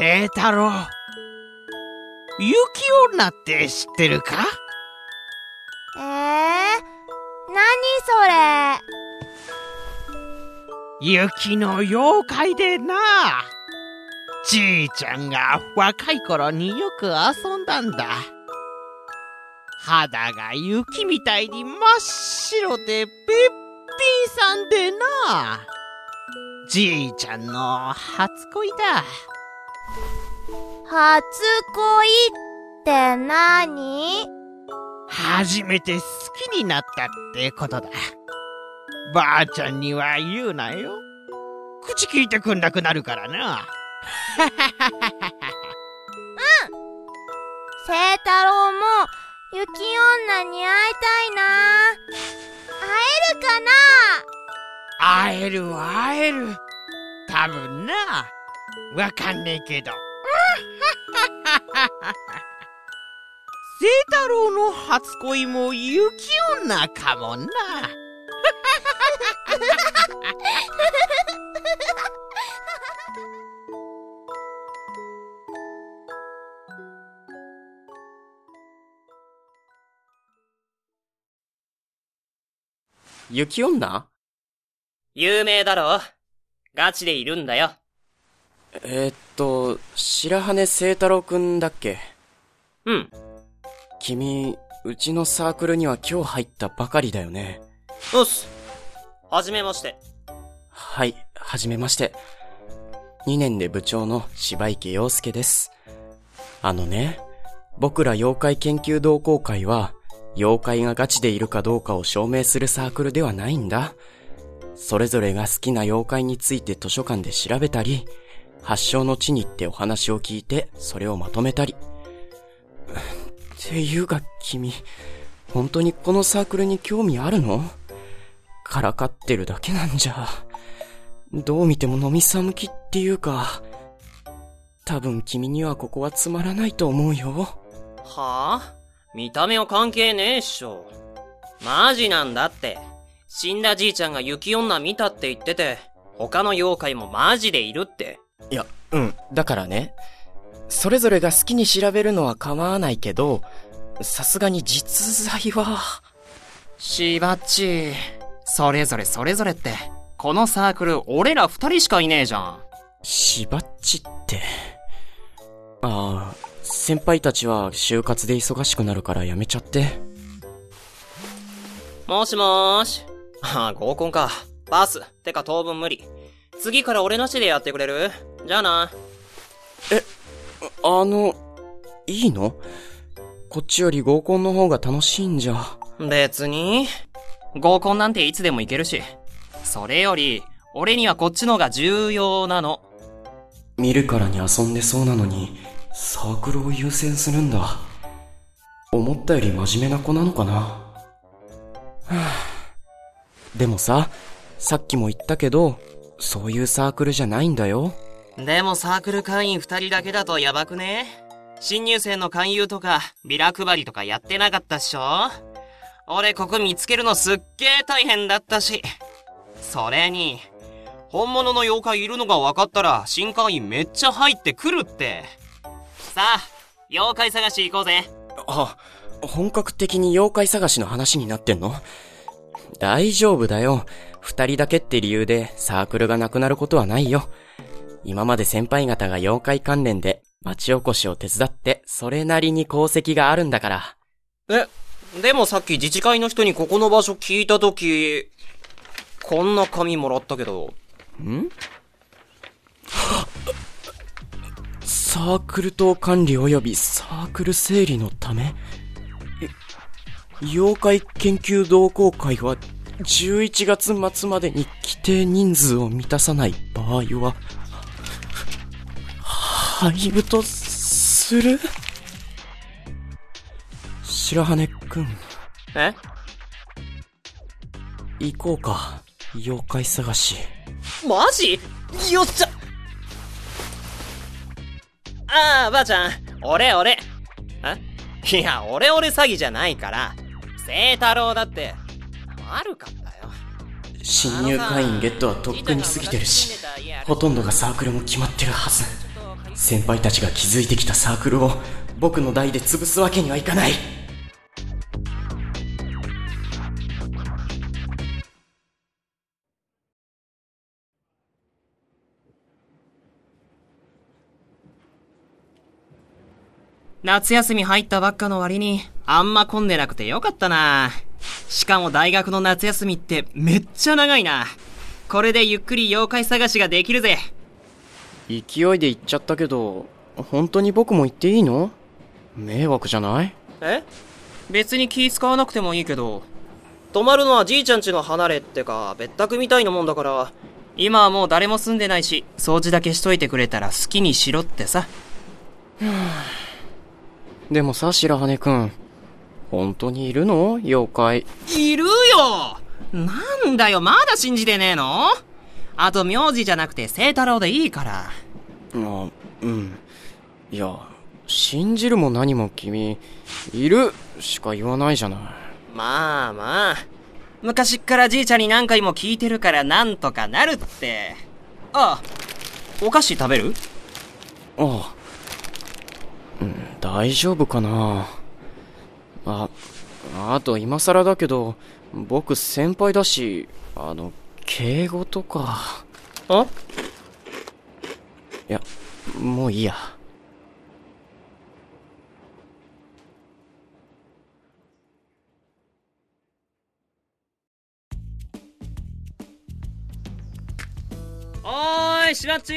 清太郎。雪女って知ってるか？えー、何それ？雪の妖怪でな。じいちゃんが若い頃によく遊んだんだ。肌が雪みたいに真っ白でべっぴんさんでな。じいちゃんの初恋だ初恋って何？初めて好きになったってことだ。ばあちゃんには言うなよ。口聞いてくんなくなるからな。清太郎も雪女に会いたいな。会えるかな？会える会える。多分なわかんねえけど。清太郎の初恋も雪女かもな。雪女？有名だろ。ガチでいるんだよ。えー、っと、白羽清太郎くんだっけ？うん。君、うちのサークルには今日入ったばかりだよね。よし。はじめまして。はい、はじめまして。2年で部長の芝池陽介です。あのね、僕ら妖怪研究同好会は、妖怪がガチでいるかどうかを証明するサークルではないんだ。それぞれが好きな妖怪について図書館で調べたり、発祥の地に行ってお話を聞いて、それをまとめたり。っていうか、君、本当にこのサークルに興味あるの？からかってるだけなんじゃ。どう見ても飲み寒きっていうか、多分君にはここはつまらないと思うよ。はあ？見た目は関係ねえっしょ。マジなんだって。死んだじいちゃんが雪女見たって言ってて、他の妖怪もマジでいるって。いや、うん。だからね、それぞれが好きに調べるのは構わないけど、さすがに実在は、しばっち、それぞれそれぞれって、このサークル俺ら二人しかいねえじゃん。しばっちって。ああ、先輩たちは就活で忙しくなるからやめちゃって。もしもーし。ああ、合コンか。パス。てか当分無理。次から俺なしでやってくれる？じゃあな。あの、いいの？こっちより合コンの方が楽しいんじゃ。別に。合コンなんていつでも行けるし。それより、俺にはこっちのが重要なの。見るからに遊んでそうなのに、サークルを優先するんだ。思ったより真面目な子なのかな。は あでもさ、さっきも言ったけど、そういうサークルじゃないんだよ。でもサークル会員二人だけだとやばくね？新入生の勧誘とか、ビラ配りとかやってなかったっしょ？俺ここ見つけるのすっげー大変だったし。それに、本物の妖怪いるのが分かったら、新会員めっちゃ入ってくるって。さあ、妖怪探し行こうぜ。あ、本格的に妖怪探しの話になってんの？大丈夫だよ。二人だけって理由でサークルがなくなることはないよ。今まで先輩方が妖怪関連で町おこしを手伝って、それなりに功績があるんだから。え、でもさっき自治会の人にここの場所聞いたとき、こんな紙もらったけど、ん？サークル等管理及びサークル整理のため？え妖怪研究同好会は11月末までに規定人数を満たさない場合は、廃部とする？白羽くん、え？行こうか。妖怪探し。マジ？よっしゃああ、ばあちゃん。俺俺。あいや、俺俺詐欺じゃないから。聖太郎だって。悪かったよ。新入会員ゲットはとっくに過ぎてるし、ほとんどがサークルも決まってるはず。先輩たちが築いてきたサークルを僕の代で潰すわけにはいかない夏休み入ったばっかの割に、あんま混んでなくてよかったな。しかも大学の夏休みってめっちゃ長いな。これでゆっくり妖怪探しができるぜ。勢いで行っちゃったけど、本当に僕も行っていいの？迷惑じゃない？え？別に気使わなくてもいいけど、泊まるのはじいちゃん家の離れってか、別宅みたいなもんだから。今はもう誰も住んでないし、掃除だけしといてくれたら好きにしろってさ。でもさ、白羽くん。本当にいるの？妖怪。いるよなんだよ、まだ信じてねえの？あと名字じゃなくて聖太郎でいいから。あ、うん。いや、信じるも何も君、いるしか言わないじゃない。まあまあ。昔っからじいちゃんに何回も聞いてるからなんとかなるって。ああ、お菓子食べる？ああ。うん、大丈夫かなあ、あと今更だけど、僕先輩だし、あの、敬語とか。あ？いや、もういいや。おーい、しばっち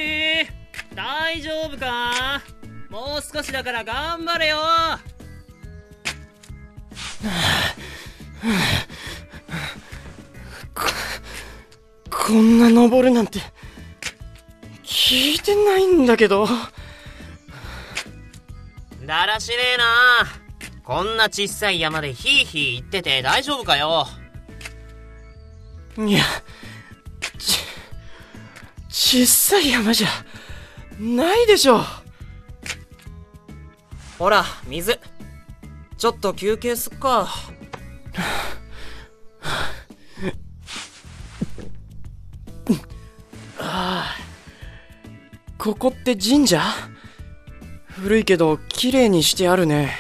大丈夫か？もう少しだから頑張れよこんな登るなんて、聞いてないんだけど。だらしねえなこんな小さい山でヒーヒー言ってて大丈夫かよいや、ち、小さい山じゃ、ないでしょ。ほら、水。ちょっと休憩すっか。ここって神社？古いけど綺麗にしてあるね。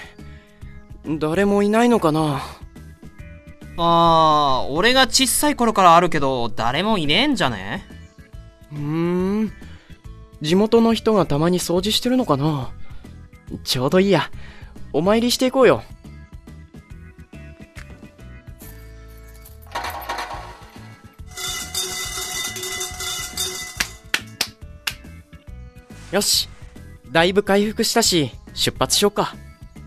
誰もいないのかな？あー、俺が小さい頃からあるけど、誰もいねえんじゃね？うーん。地元の人がたまに掃除してるのかな？ちょうどいいや。お参りしていこうよ。よし。だいぶ回復したし、出発しようか。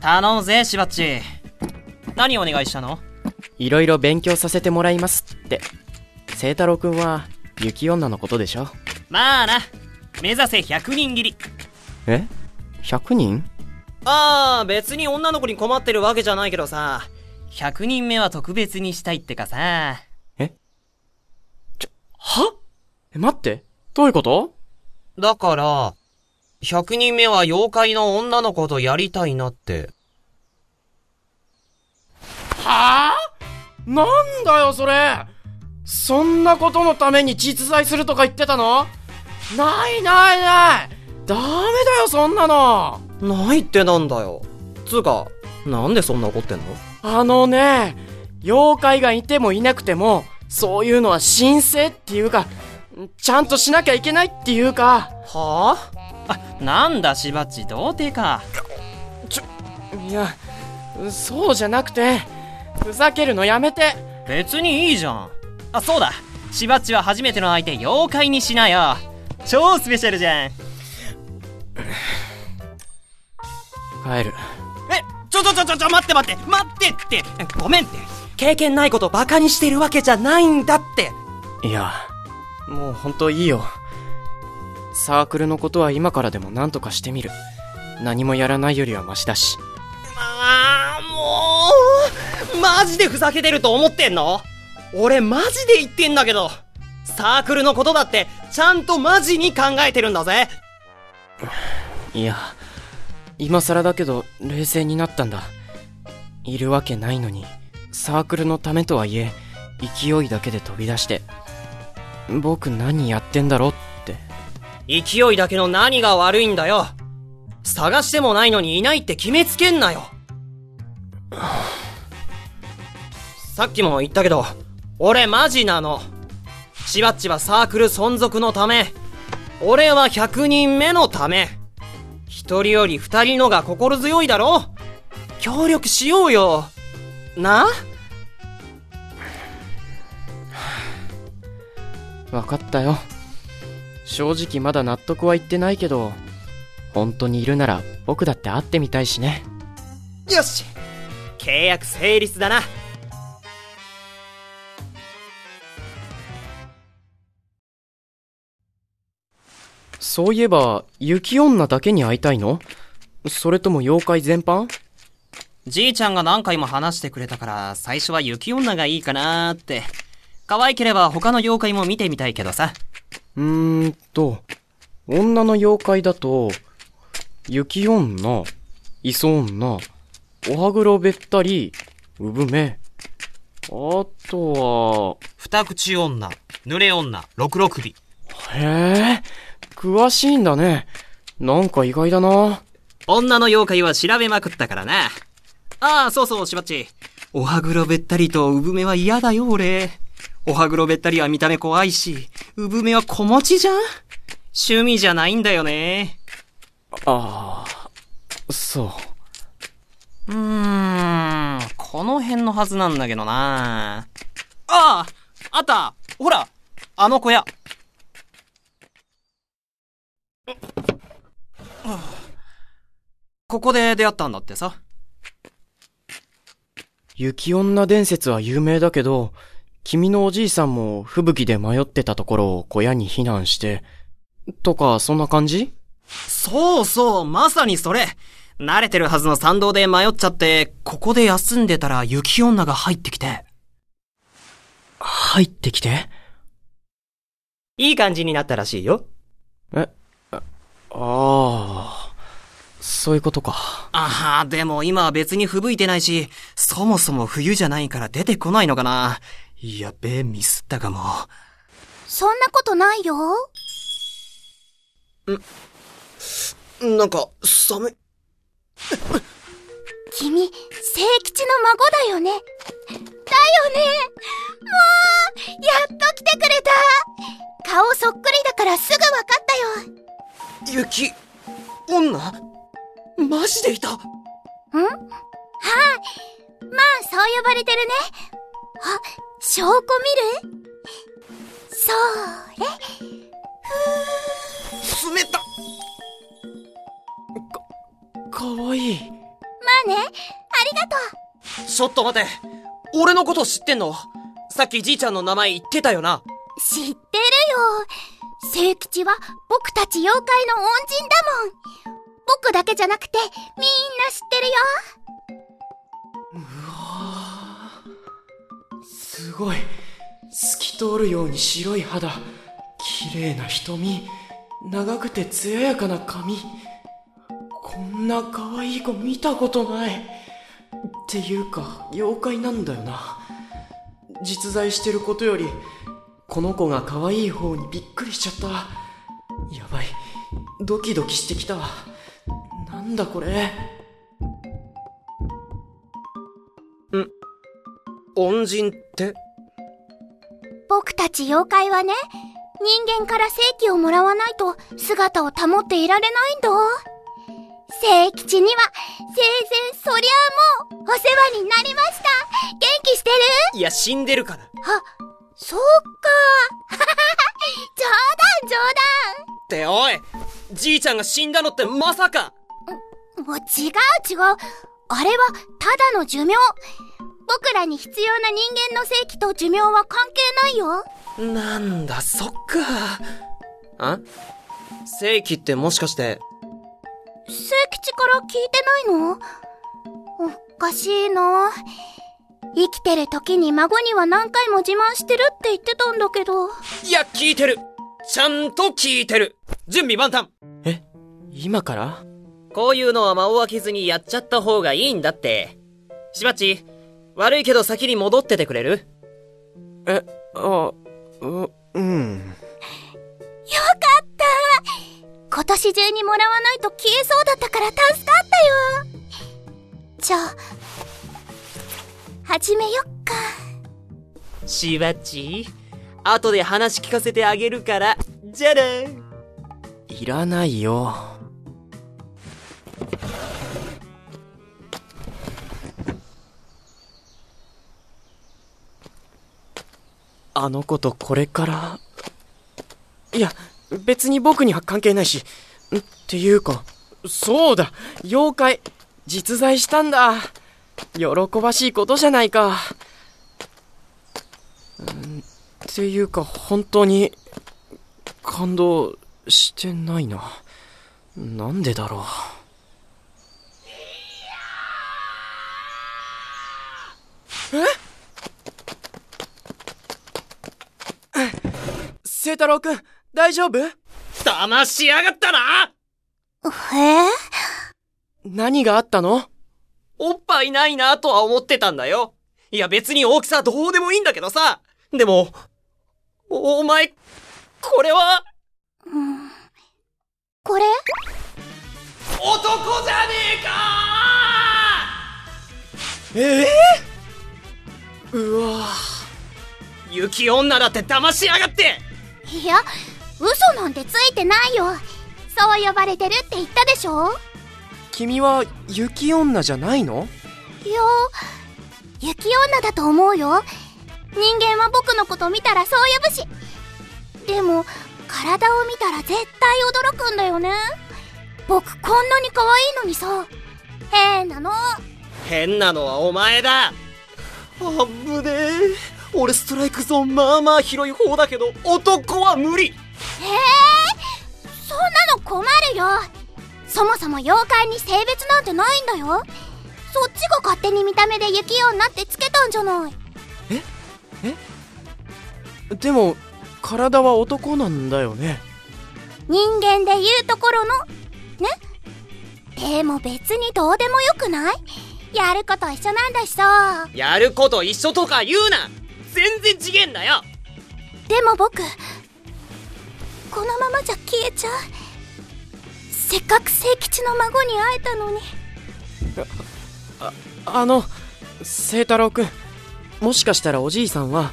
頼むぜ、しばっち。何お願いしたの？いろいろ勉強させてもらいますって。聖太郎くんは、雪女のことでしょ？まあな。目指せ100人切り。え ?100 人？ああ、別に女の子に困ってるわけじゃないけどさ。100人目は特別にしたいってかさ。は？え、待って。どういうこと？だから、100人目は妖怪の女の子とやりたいなって。はあ？なんだよ、それ。そんなことのために実在するとか言ってたの？ないないない。ダメだよ、そんなの。ないってなんだよ。つうか、なんでそんな怒ってんの？あのね、妖怪がいてもいなくても、そういうのは神聖っていうか、ちゃんとしなきゃいけないっていうか、はあ、なんだしばっち、童貞か。いや、そうじゃなくて、ふざけるのやめて。別にいいじゃん。あ、そうだ。しばっちは初めての相手、妖怪にしなよ。超スペシャルじゃん。帰る。え、ちょちょちょちょちょ、待って待って、待ってって。ごめんって。経験ないことバカにしてるわけじゃないんだって。いや、もうほんといいよ。サークルのことは今からでも何とかしてみる。何もやらないよりはマシだし。ああ、もう、マジでふざけてると思ってんの？俺マジで言ってんだけど、サークルのことだって、ちゃんとマジに考えてるんだぜ。いや、今更だけど冷静になったんだ。いるわけないのに、サークルのためとはいえ、勢いだけで飛び出して、僕何やってんだろ。勢いだけの何が悪いんだよ。探してもないのにいないって決めつけんなよ。さっきも言ったけど、俺マジなの。しばっちはサークル存続のため、俺は100人目のため。一人より二人のが心強いだろ協力しようよ。な？わかったよ。正直まだ納得はいってないけど、本当にいるなら僕だって会ってみたいしね。よし契約成立だな。そういえば、雪女だけに会いたいの？それとも妖怪全般？じいちゃんが何回も話してくれたから、最初は雪女がいいかなーって。可愛ければ他の妖怪も見てみたいけどさ。うーんと、女の妖怪だと、雪女、磯女、おはぐろべったり、産め。あと二口女、濡れ女、六六尾。は、へえ、詳しいんだね。なんか意外だな。女の妖怪は調べまくったからな。ああ、そうそう、しばっち。おはぐろべったりと産めは嫌だよ、俺。おはぐろべったりは見た目怖いし、産めは子持ちじゃん？趣味じゃないんだよね。ああ、そう。うーん、この辺のはずなんだけどなあああったほらあの小屋ここで出会ったんだってさ。雪女伝説は有名だけど、君のおじいさんも吹雪で迷ってたところを小屋に避難して、とか、そんな感じ？そうそう、まさにそれ慣れてるはずの参道で迷っちゃって、ここで休んでたら雪女が入ってきて。入ってきて？いい感じになったらしいよ。え、ああー、そういうことか。ああ、でも今は別に吹雪いてないし、そもそも冬じゃないから出てこないのかな。やべえ、ミスったかも。そんなことないよ。なんか、寒い。君、聖吉の孫だよね。だよね。もう、やっと来てくれた。顔そっくりだからすぐわかったよ。雪、女？マジでいた？ん？はい。まあ、そう呼ばれてるね。あ、証拠見る？それ。冷たかわいい。まあね、ありがとう。ちょっと待て俺のこと知ってんの？さっきじいちゃんの名前言ってたよな。知ってるよ。聖吉は僕たち妖怪の恩人だもん。僕だけじゃなくて、みんな知ってるよ。すごい。透き通るように白い肌。綺麗な瞳。長くて艶やかな髪。こんな可愛い子見たことない。っていうか、妖怪なんだよな。実在してることより、この子が可愛い方にびっくりしちゃった。やばい。ドキドキしてきた。なんだこれ。恩人って？僕たち妖怪はね、人間から正気をもらわないと姿を保っていられないんだ。聖吉には、生前そりゃもう、お世話になりました。元気してる？いや、死んでるから。あ、そうか。冗談冗っておいじいちゃんが死んだのってまさか談。もう違う違う。あれは、ただの寿命。僕らに必要な人間の正気と寿命は関係ないよ。なんだ、そっか。あ？正規ってもしかして、聖吉から聞いてないの？おかしいな。生きてる時に孫には何回も自慢してるって言ってたんだけど。いや、聞いてるちゃんと聞いてる準備万端え？今から？こういうのは間を空けずにやっちゃった方がいいんだって。しばっち、悪いけど先に戻っててくれる？え、あ、う、うん。よかった年中にもらわないと消えそうだったから助かったよ。じゃあ、始めよっか。しばっち、後で話聞かせてあげるから、じゃらいらないよ。あの子とこれから、いや、別に僕には関係ないし、っていうか、そうだ妖怪実在したんだ喜ばしいことじゃないか。っていうか、本当に、感動してないな。なんでだろう。聖太郎くん、大丈夫？騙しやがったな！え何があったの？おっぱいないなとは思ってたんだよ。いや別に大きさどうでもいいんだけどさ。でも、お、お前、これは、うん。これ？男じゃねえか！ええうわ雪女だって騙しやがっていや、嘘なんてついてないよ。そう呼ばれてるって言ったでしょ？君は雪女じゃないの？いや、雪女だと思うよ。人間は僕のこと見たらそう呼ぶし。でも、体を見たら絶対驚くんだよね。僕こんなに可愛いのにさ。変なの。変なのはお前だあぶねえ。俺ストライクゾーンまあまあ広い方だけど、男は無理ええそんなの困るよ。そもそも妖怪に性別なんてないんだよ。そっちが勝手に見た目で雪女ってつけたんじゃない。でも、体は男なんだよね。人間で言うところの、ね？でも別にどうでもよくない？やること一緒なんだしさ。やること一緒とか言うな全然次元だよでも僕、このままじゃ消えちゃう。せっかく聖吉の孫に会えたのに。あの、聖太郎くん、もしかしたらおじいさんは、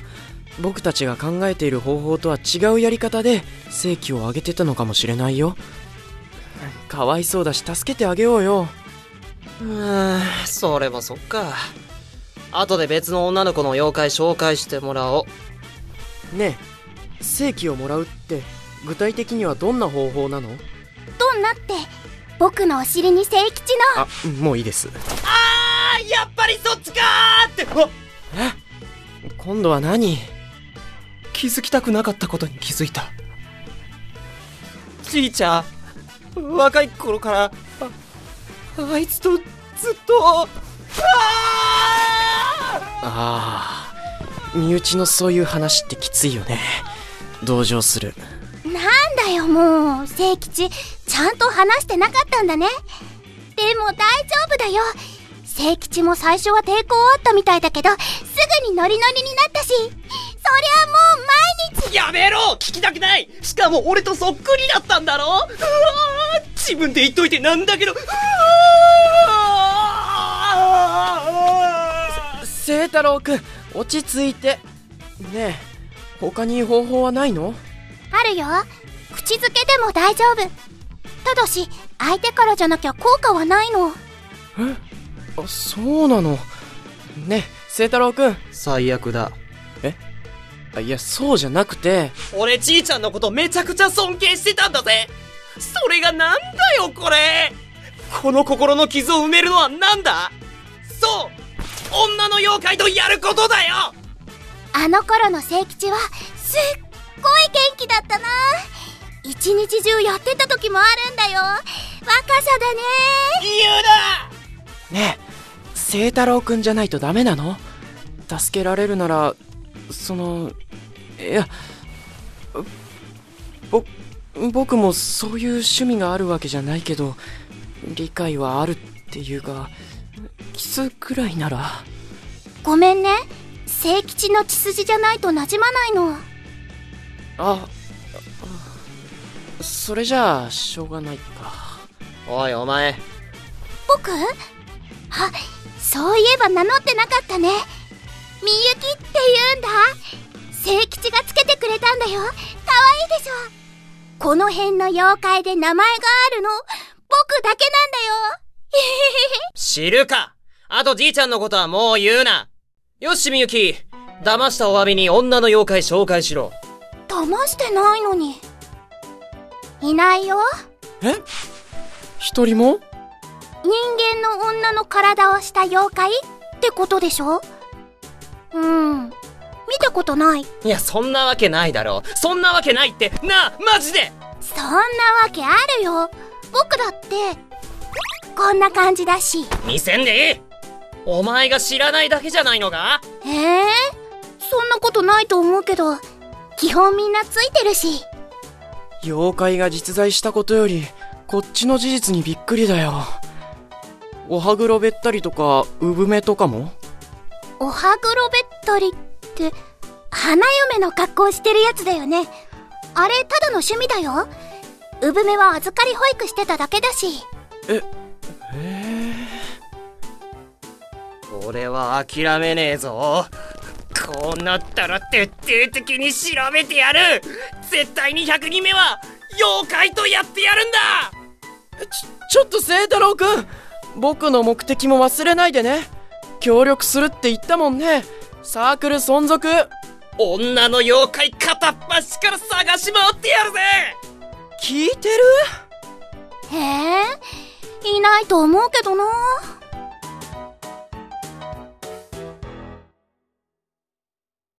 僕たちが考えている方法とは違うやり方で、正気を上げてたのかもしれないよ。かわいそうだし、助けてあげようよ。うーん、それもそっか。後で別の女の子の妖怪紹介してもらおう。ねえ、正気をもらうって、具体的にはどんな方法なの？どんなって、僕のお尻に聖吉の、あ、もういいです。あー、やっぱりそっちかーって、あ今度は何？気づきたくなかったことに気づいた。じいちゃん、若い頃から、あ、あいつとずっと、ああ、身内のそういう話ってきついよね。同情する。なんだよもう、聖吉、ちゃんと話してなかったんだね。でも大丈夫だよ。聖吉も最初は抵抗あったみたいだけど、すぐにノリノリになったし、そりゃもう毎日、やめろ聞きたくないしかも俺とそっくりだったんだろ？うわー自分で言っといてなんだけど、うわー聖太郎くん、落ち着いて。ねえ、他に方法はないの？あるよ。口づけでも大丈夫。ただし、相手からじゃなきゃ効果はないの。あ、そうなの？ねえ、聖太郎くん。最悪だ。あいや、そうじゃなくて、俺じいちゃんのことめちゃくちゃ尊敬してたんだぜそれがなんだよこれこの心の傷を埋めるのはなんだ？そう女の妖怪とやることだよあの頃の聖吉は、すっごい元気だったな。一日中やってた時もあるんだよ。若さだね。言うなねえ、聖太郎くんじゃないとダメなの？助けられるなら、その、いや、ぼ、僕もそういう趣味があるわけじゃないけど、理解はあるっていうか、キスくらいなら、ごめんね。聖吉の血筋じゃないと馴染まないの。あ、あそれじゃあ、しょうがないか。おいお前。僕？あ、そういえば名乗ってなかったね。みゆきって言うんだ。聖吉がつけてくれたんだよ。かわいいでしょ。この辺の妖怪で名前があるの、僕だけなんだよ。知るかあとじいちゃんのことはもう言うな。よしみゆき、騙したお詫びに女の妖怪紹介しろ。騙してないのに。いないよ。え？一人も？人間の女の体をした妖怪？ってことでしょ？うん。見たことない。いや、そんなわけないだろう。そんなわけないって、なあ、マジでそんなわけあるよ。僕だって、こんな感じだし。見せんでいいお前が知らないだけじゃないのかええそんなことないと思うけど、基本みんなついてるし。妖怪が実在したことより、こっちの事実にびっくりだよ。おはぐろべったりとか、産めとかも？おはぐろべったりって、花嫁の格好してるやつだよね。あれ、ただの趣味だよ。産めは預かり保育してただけだし。俺は諦めねえぞ。こうなったら徹底的に調べてやる絶対に100人目は、妖怪とやってやるんだちょっと聖太郎くん僕の目的も忘れないでね。協力するって言ったもんね。サークル存続。女の妖怪片っ端から探し回ってやるぜ聞いてる？へえ、いないと思うけどな。